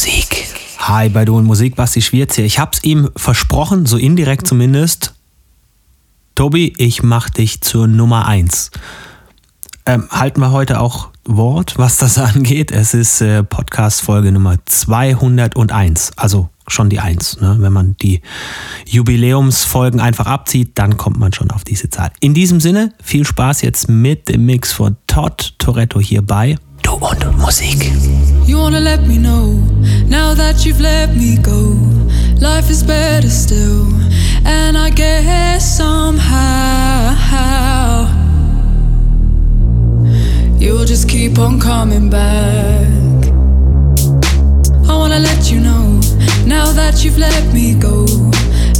Musik. Hi bei Du und Musik, Basti Schwierz hier. Ich hab's ihm versprochen, so indirekt zumindest. Tobi, ich mach dich zur Nummer 1. Ähm, halten wir heute auch Wort, was das angeht. Es ist äh, Podcast-Folge Nummer 201, also schon die 1. Ne? Wenn man die Jubiläumsfolgen einfach abzieht, dann kommt man schon auf diese Zahl. In diesem Sinne, viel Spaß jetzt mit dem Mix von Todd Toretto hierbei Und Musik. You wanna let me know, now that you've let me go. Life is better still, and I guess somehow you'll just keep on coming back. I wanna let you know, now that you've let me go.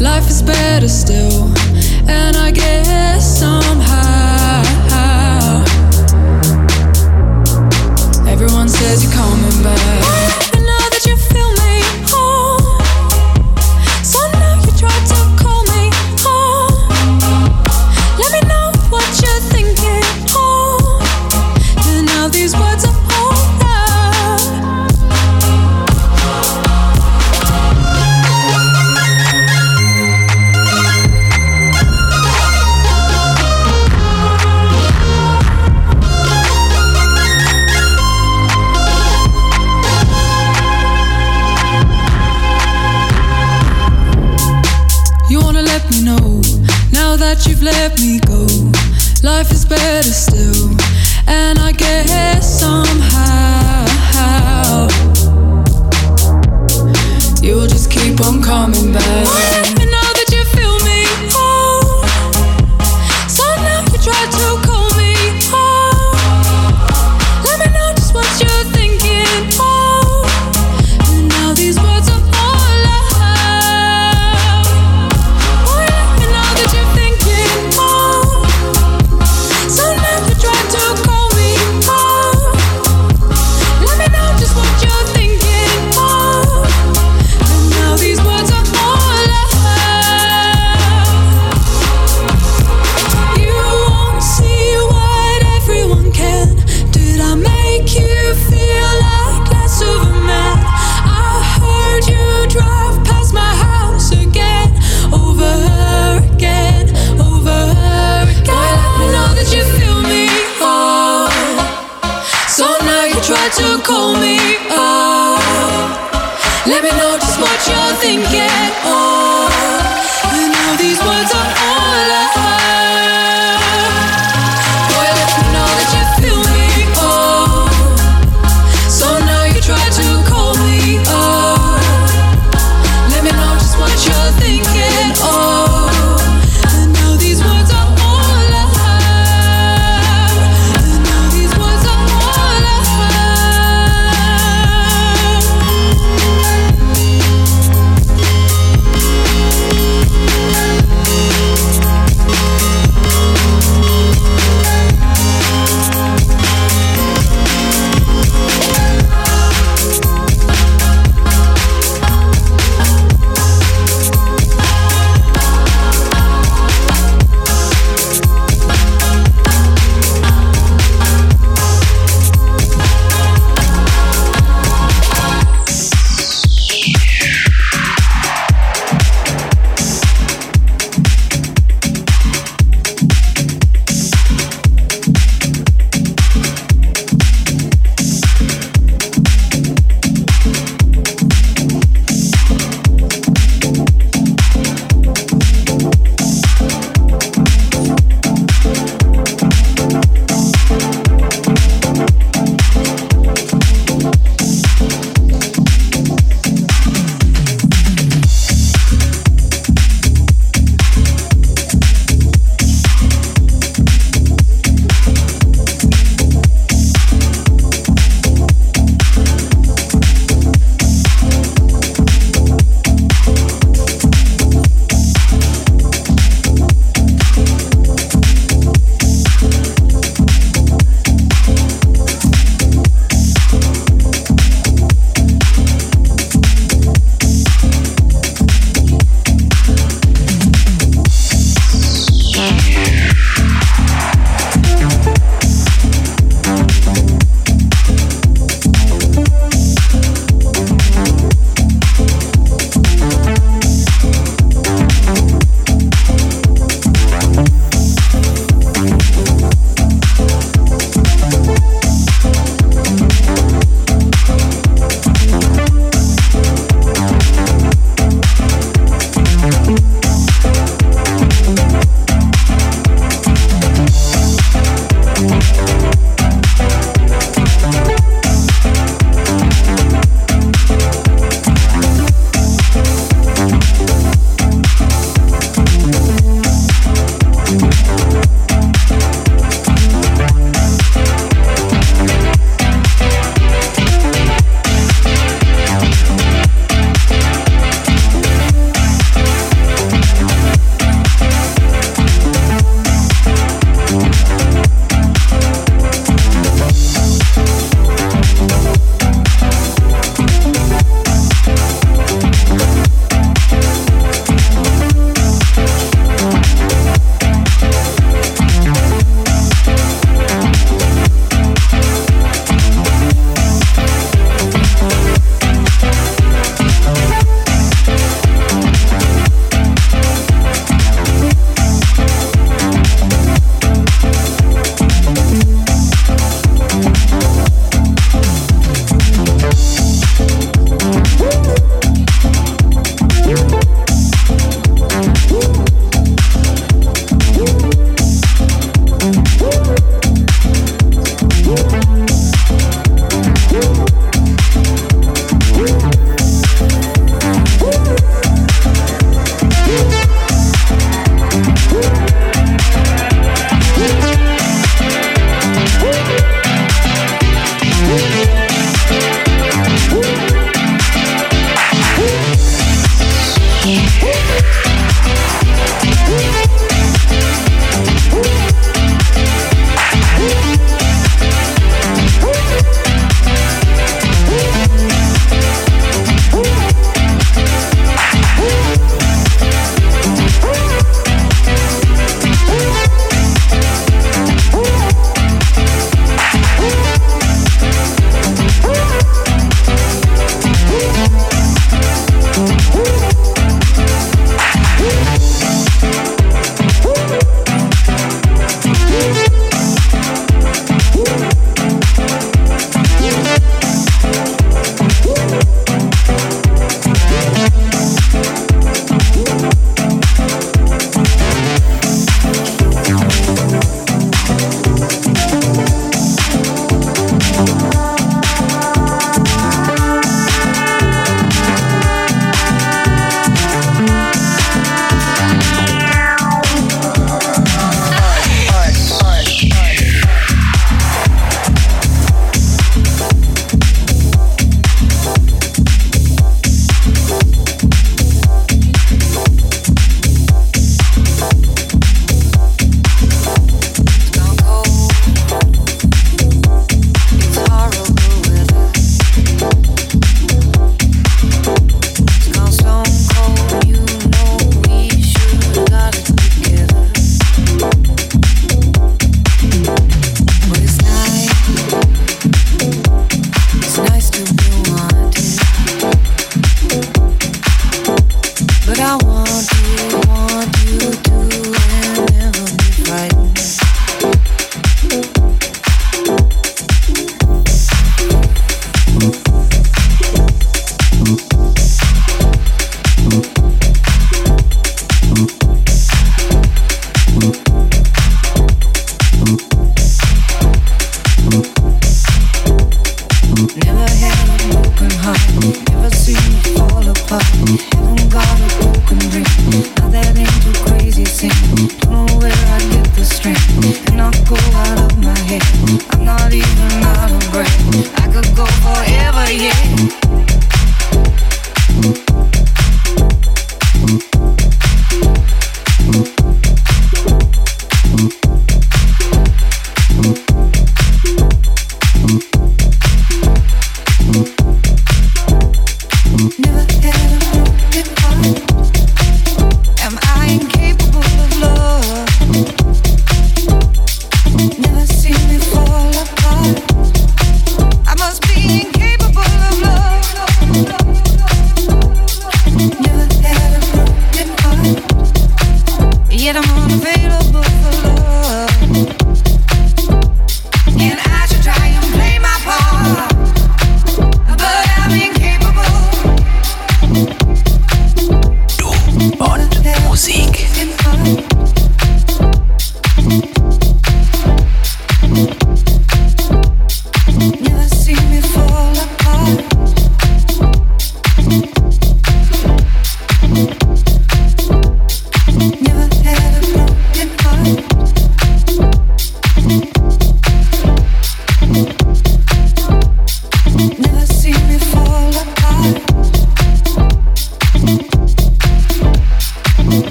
Life is better still, and I guess somehow. Everyone says you're coming back. Let me go. Life is better still, and I guess somehow you'll just keep on coming back.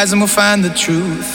lies and we'll find the truth.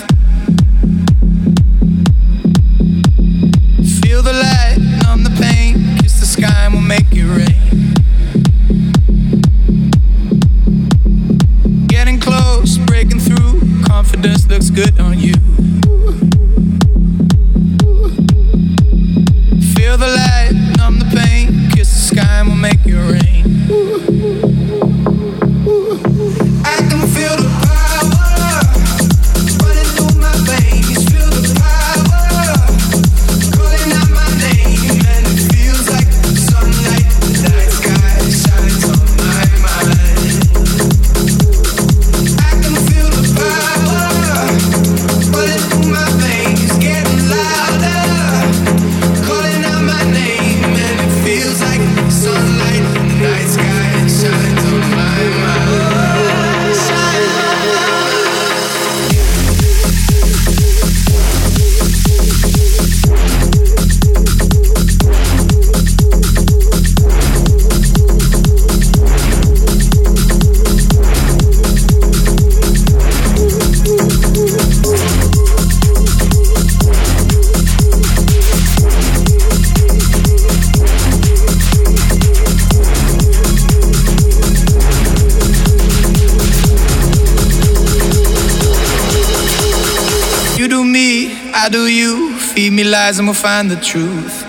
lies and we'll find the truth.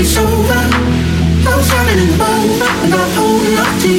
It's over. I'm shining in the moment, and I'm holding on to you.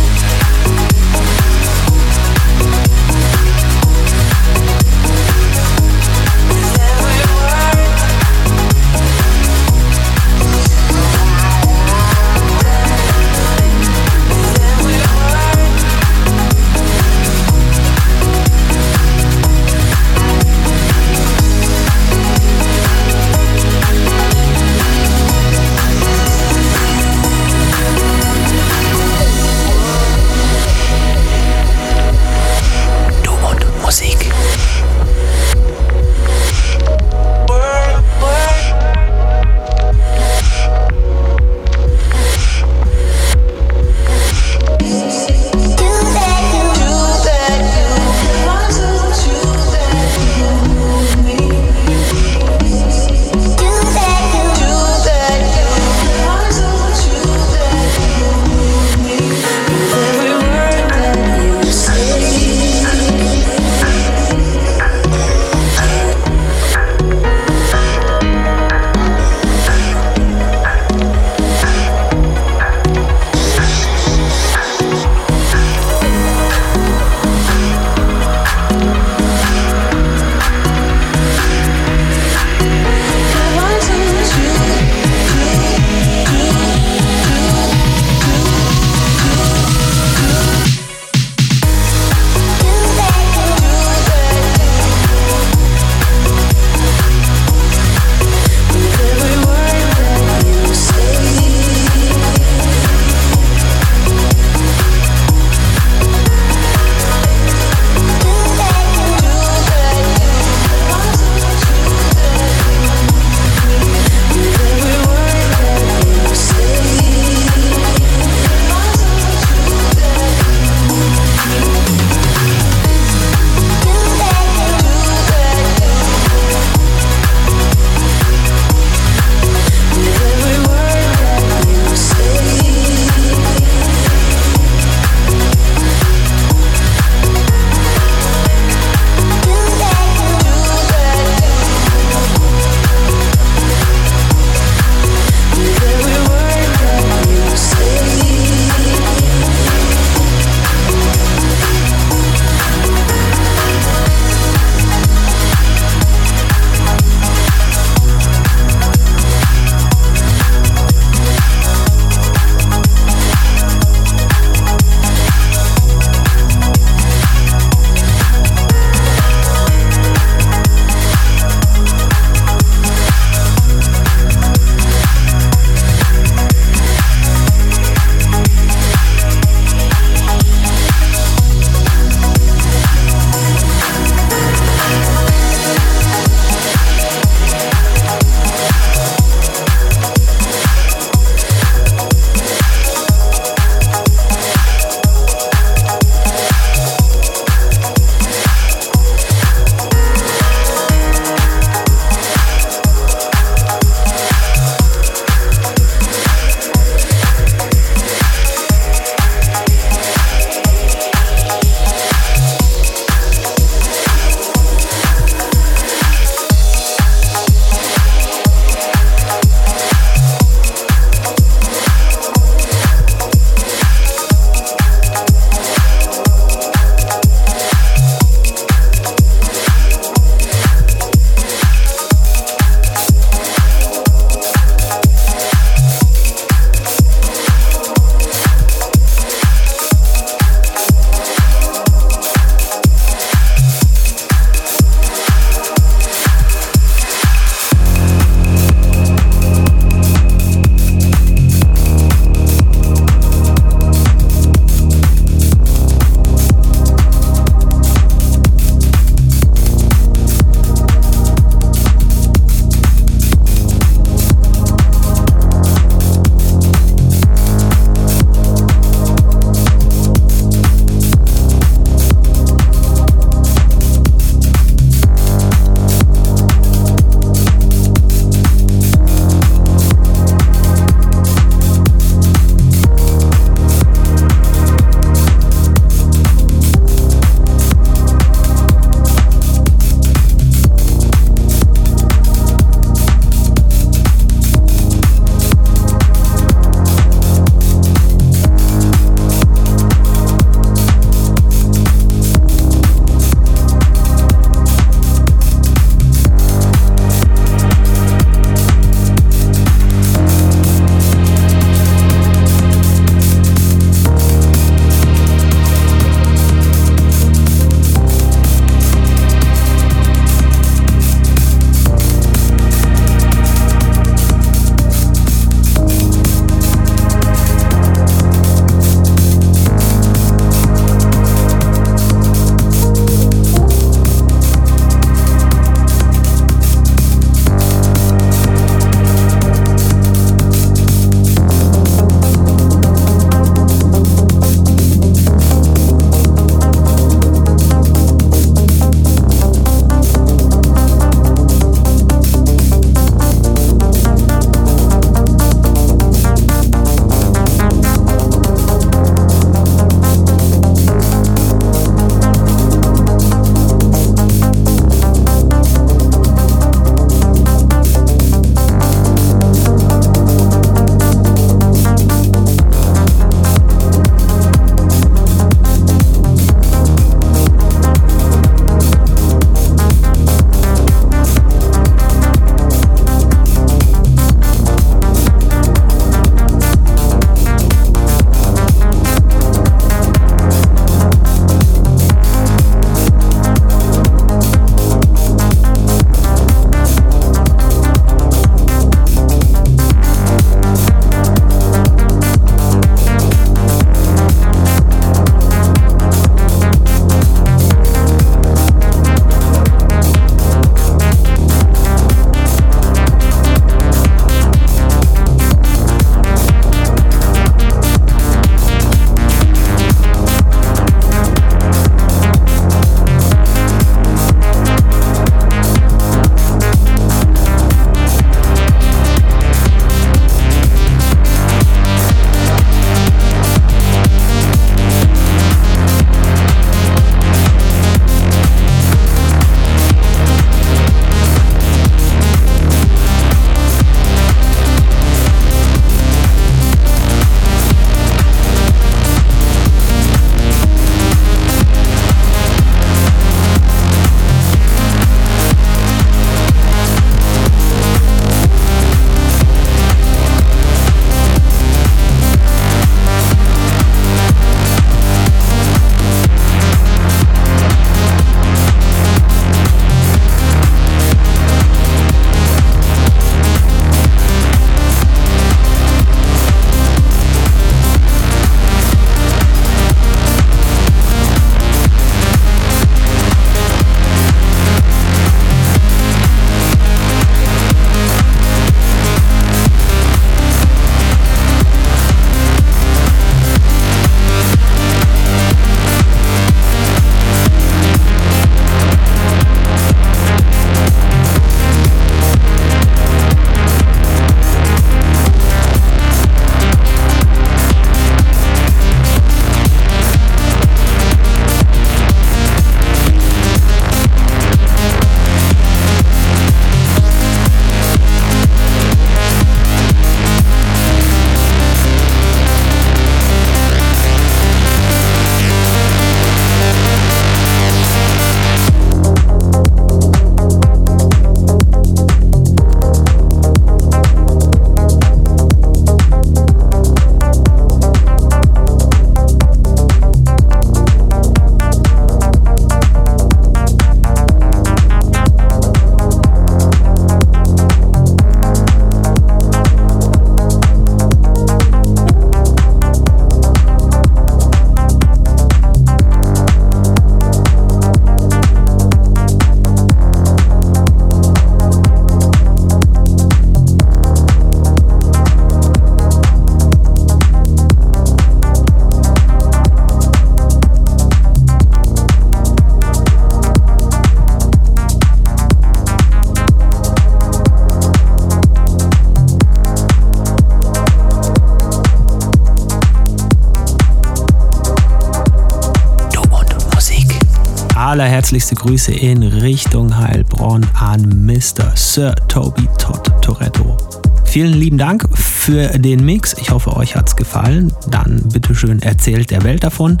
Allerherzlichste Grüße in Richtung Heilbronn an Mr. Sir Toby Todd Toretto. Vielen lieben Dank für den Mix. Ich hoffe, euch hat's gefallen. Dann bitteschön erzählt der Welt davon.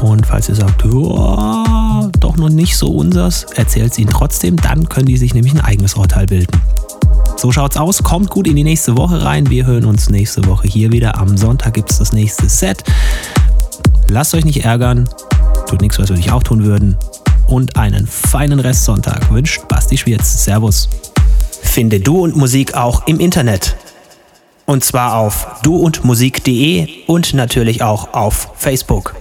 Und falls ihr sagt, "Joa, doch noch nicht so unsers, erzählt es ihnen trotzdem. Dann können die sich nämlich ein eigenes Urteil bilden. So schaut's aus. Kommt gut in die nächste Woche rein. Wir hören uns nächste Woche hier wieder. Am Sonntag gibt's das nächste Set. Lasst euch nicht ärgern. Tut nichts, was wir nicht auch tun würden. Und einen feinen Restsonntag wünscht Basti Schwierz. Servus. Finde Du und Musik auch im Internet. Und zwar auf duundmusik.de und natürlich auch auf Facebook.